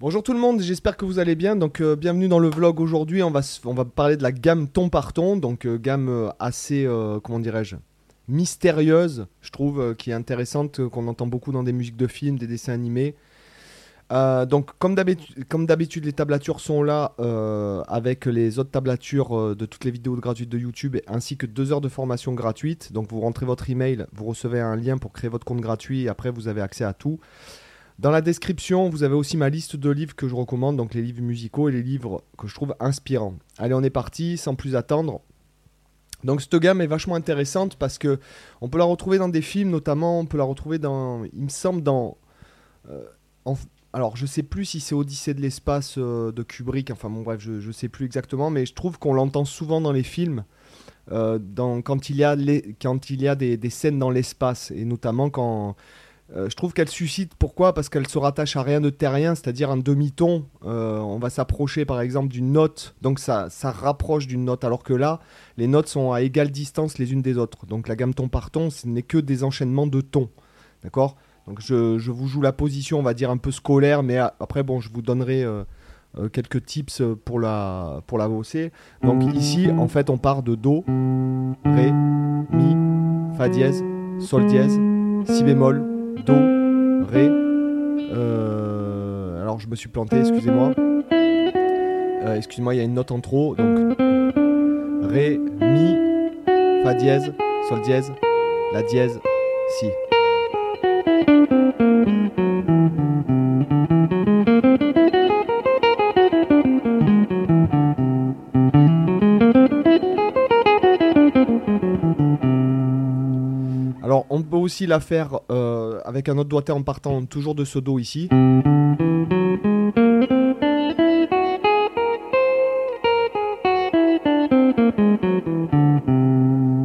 Bonjour tout le monde, j'espère que vous allez bien. Donc euh, bienvenue dans le vlog aujourd'hui. On va, parler de la gamme ton par ton, donc euh, gamme euh, assez, comment dirais-je, mystérieuse, je trouve, qui est intéressante, qu'on entend beaucoup dans des musiques de films, des dessins animés. Donc comme d'habitude, les tablatures sont là avec les autres tablatures de toutes les vidéos gratuites de YouTube, ainsi que deux heures de formation gratuite. Donc vous rentrez votre email, vous recevez un lien pour créer votre compte gratuit, et après vous avez accès à tout. Dans la description, vous avez aussi ma liste de livres que je recommande, donc les livres musicaux et les livres que je trouve inspirants. Allez, on est parti, sans plus attendre. Donc cette gamme est vachement intéressante parce que on peut la retrouver dans des films, notamment on peut la retrouver dans, il me semble dans, euh, alors je sais plus si c'est Odyssée de l'espace euh, de Kubrick, enfin bon bref, je, je sais plus exactement, mais je trouve qu'on l'entend souvent dans les films. euh, quand il y a, des scènes dans l'espace et notamment quand euh, je trouve qu'elle suscite, pourquoi? Parce qu'elle se rattache à rien de terrien, c'est-à-dire un demi-ton. Euh, on va s'approcher par exemple d'une note, donc ça, ça rapproche d'une note, alors que là, les notes sont à égale distance les unes des autres. Donc la gamme ton par ton, ce n'est que des enchaînements de tons. D'accord? Donc je, vous joue la position, on va dire un peu scolaire, mais a- après, bon, je vous donnerai euh, quelques tips pour la, pour la. Donc ici, en fait, on part de Do, Ré, Mi, Fa dièse, Sol dièse, Si bémol, Do, Ré. euh, alors je me suis planté, excusez-moi. Euh, excusez-moi, il y a une note en trop. Donc Ré, Mi, Fa dièse, Sol dièse, La dièse, Si. Aussi la faire euh, avec un autre doigté en partant toujours de ce Do ici.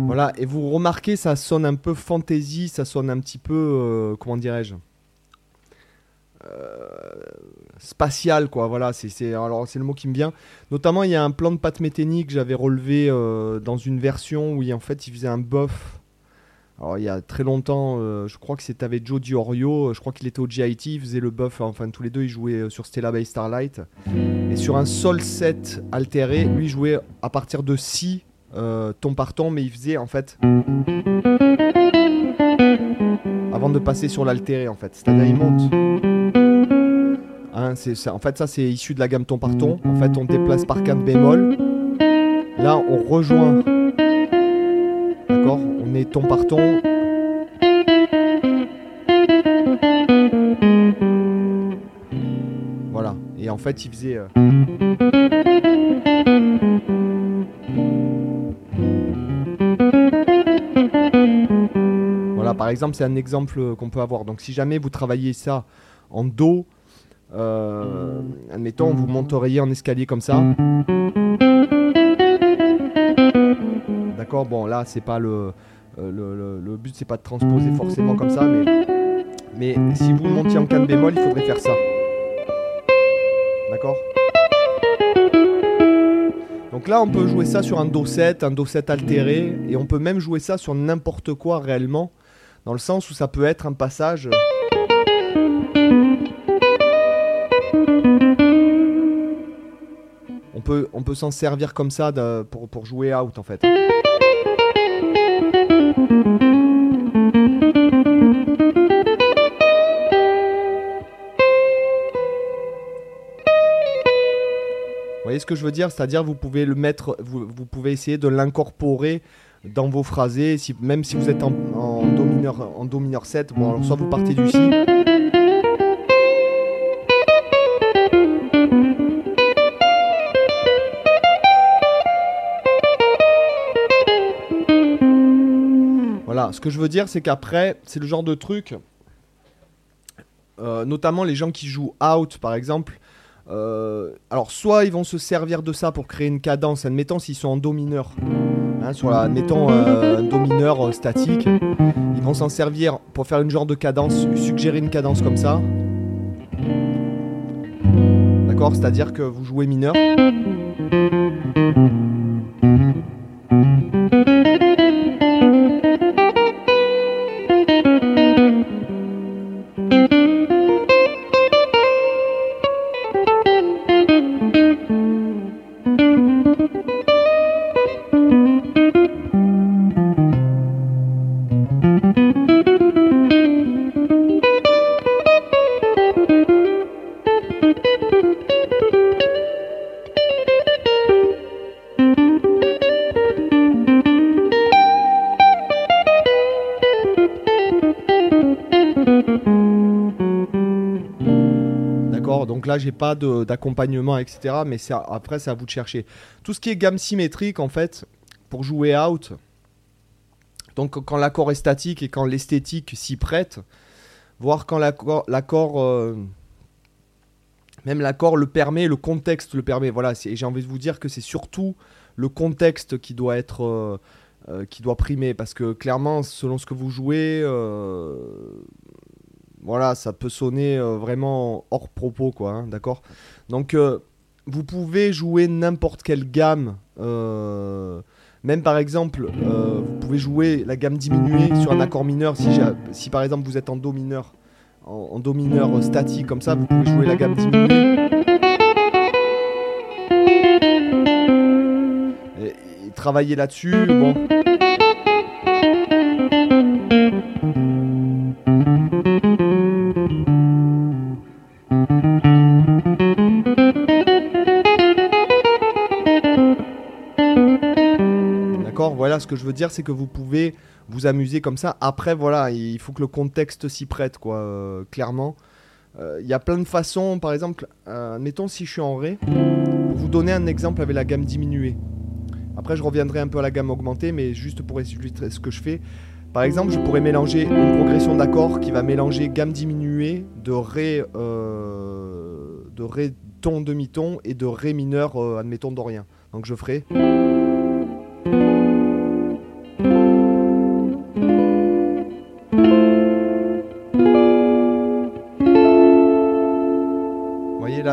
Voilà, et vous remarquez, ça sonne un peu fantasy, ça sonne un petit peu, euh, comment dirais-je Euh, spatial quoi voilà c'est alors c'est le mot qui me vient notamment il y a un plan de Pat Metheny que j'avais relevé dans une version où il, en fait il faisait un buff alors il y a très longtemps euh, je crois que c'était avec Joe Diorio euh, je crois qu'il était au GIT il faisait le buff enfin tous les deux ils jouaient euh, sur Stella by Starlight et sur un sol 7 altéré lui jouait à partir de si ton par ton mais il faisait en fait avant de passer sur l'altéré en fait c'est à dire il monte Hein. En fait, ça, c'est issu de la gamme ton par ton. En fait, on déplace par quinte bémol. Là, on rejoint. Ton par ton. Voilà. Et en fait, il faisait. euh, Voilà, par exemple, c'est un exemple qu'on peut avoir. Donc, si jamais vous travaillez ça en Do, euh, admettons, vous monteriez en escalier comme ça. D'accord, bon, là, c'est pas le, le, le- but, c'est pas de transposer forcément comme ça, mais, mais si vous montiez en canne bémol, il faudrait faire ça. D'accord? Donc là, on peut jouer ça sur un Do 7, un Do 7 altéré, et on peut même jouer ça sur n'importe quoi réellement, dans le sens où ça peut être un passage. On peut, on peut s'en servir comme ça pour, pour jouer out en fait. Vous voyez ce que je veux dire? C'est-à-dire vous pouvez le mettre, vous, pouvez essayer de l'incorporer dans vos phrasés, même si vous êtes en, en do mineur, en do mineur 7, bon alors soit vous partez du si, Voilà, ce que je veux dire, c'est qu'après, c'est le genre de truc, euh, notamment les gens qui jouent out, par exemple. Euh, alors, soit ils vont se servir de ça pour créer une cadence, admettons s'ils sont en do mineur, hein, sur la, admettons euh, un do mineur euh, statique, ils vont s'en servir pour faire une genre de cadence, suggérer une cadence comme ça. D'accord C'est-à-dire que vous jouez mineur. J'ai pas d'accompagnement, etc. Mais c'est- après, c'est à vous de chercher. Tout ce qui est gamme symétrique, en fait, pour jouer out, donc quand l'accord est statique et quand l'esthétique s'y prête, voire quand l'accord, euh, même l'accord le permet, le contexte le permet. Voilà, j'ai envie de vous dire que c'est surtout le contexte qui doit être, euh, euh, qui doit primer, parce que clairement, selon ce que vous jouez, voilà, ça peut sonner euh, vraiment hors propos, quoi, hein, d'accord? Donc, euh, vous pouvez jouer n'importe quelle gamme. euh, même par exemple, vous pouvez jouer la gamme diminuée sur un accord mineur. Si, par exemple vous êtes en Do mineur, en, Do mineur statique comme ça, vous pouvez jouer la gamme diminuée. Et, travailler là-dessus. Ce que je veux dire, c'est que vous pouvez vous amuser comme ça. Après, voilà, il faut que le contexte s'y prête, quoi, euh, clairement. Euh, Il y a plein de façons, par exemple, euh, admettons si je suis en Ré, pour vous donner un exemple avec la gamme diminuée. Après, je reviendrai un peu à la gamme augmentée, mais juste pour illustrer ce que je fais. Par exemple, je pourrais mélanger une progression d'accords qui va mélanger gamme diminuée de Ré, euh, de Ré ton demi-ton et de Ré mineur, euh, admettons dorien. Donc je ferai.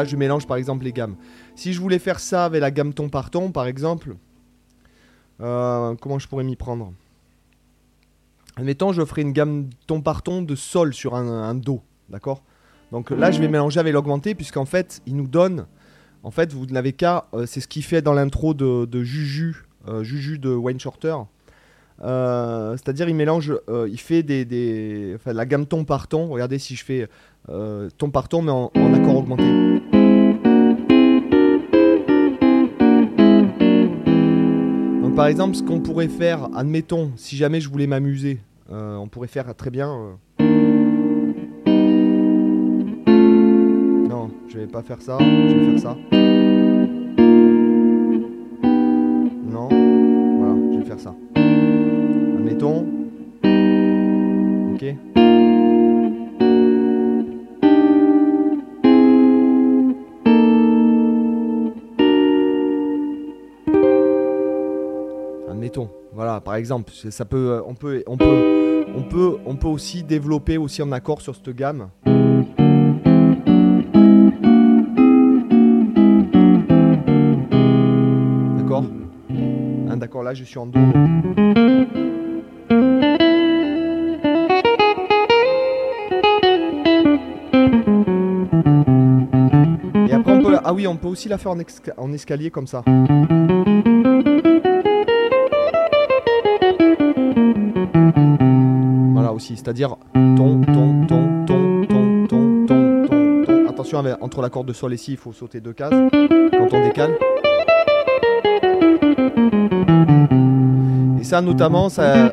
Là, je mélange par exemple les gammes. Si je voulais faire ça avec la gamme ton par ton, par exemple, euh, comment je pourrais m'y prendre? Admettons, je ferai une gamme ton par ton de sol sur un, un do, d'accord? Donc là, je vais mélanger avec l'augmenté, puisqu'en fait, il nous donne. En fait, vous n'avez qu'à. euh, c'est ce qu'il fait dans l'intro de, de Juju, euh, Juju de Wayne Shorter. Euh, C'est-à-dire, il mélange. il fait des, des- enfin, la gamme ton par ton. Regardez si je fais ton par ton, mais en, en accord augmenté. Donc, par exemple, ce qu'on pourrait faire, admettons, si jamais je voulais m'amuser, euh, on pourrait faire très bien. euh, Non, je vais pas faire ça. Je vais faire ça. Par exemple, euh, on peut, aussi développer aussi en accord sur cette gamme. D'accord? Hein, D'accord, là je suis en Do. Et après ah oui, on peut aussi la faire en escalier comme ça. Attention, entre l'accord de sol et si, il faut sauter deux cases quand on décale. Et ça, notamment, ça.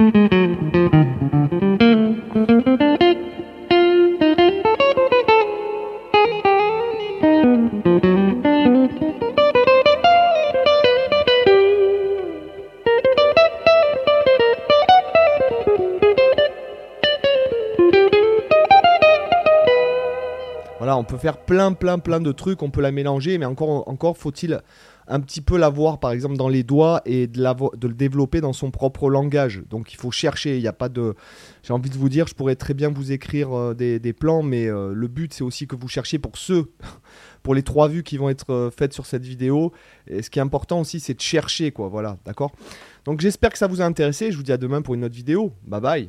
On peut faire plein, plein, plein de trucs, on peut la mélanger, mais encore, encore faut-il un petit peu l'avoir, par exemple, dans les doigts et de, l'avo- de le développer dans son propre langage. Donc il faut chercher, il n'y a pas de... J'ai envie de vous dire, je pourrais très bien vous écrire euh, des, des plans, mais euh, le but, c'est aussi que vous cherchiez pour ceux, pour les trois vues qui vont être euh, faites sur cette vidéo. Et ce qui est important aussi, c'est de chercher, quoi, voilà, d'accord? Donc j'espère que ça vous a intéressé, je vous dis à demain pour une autre vidéo. Bye bye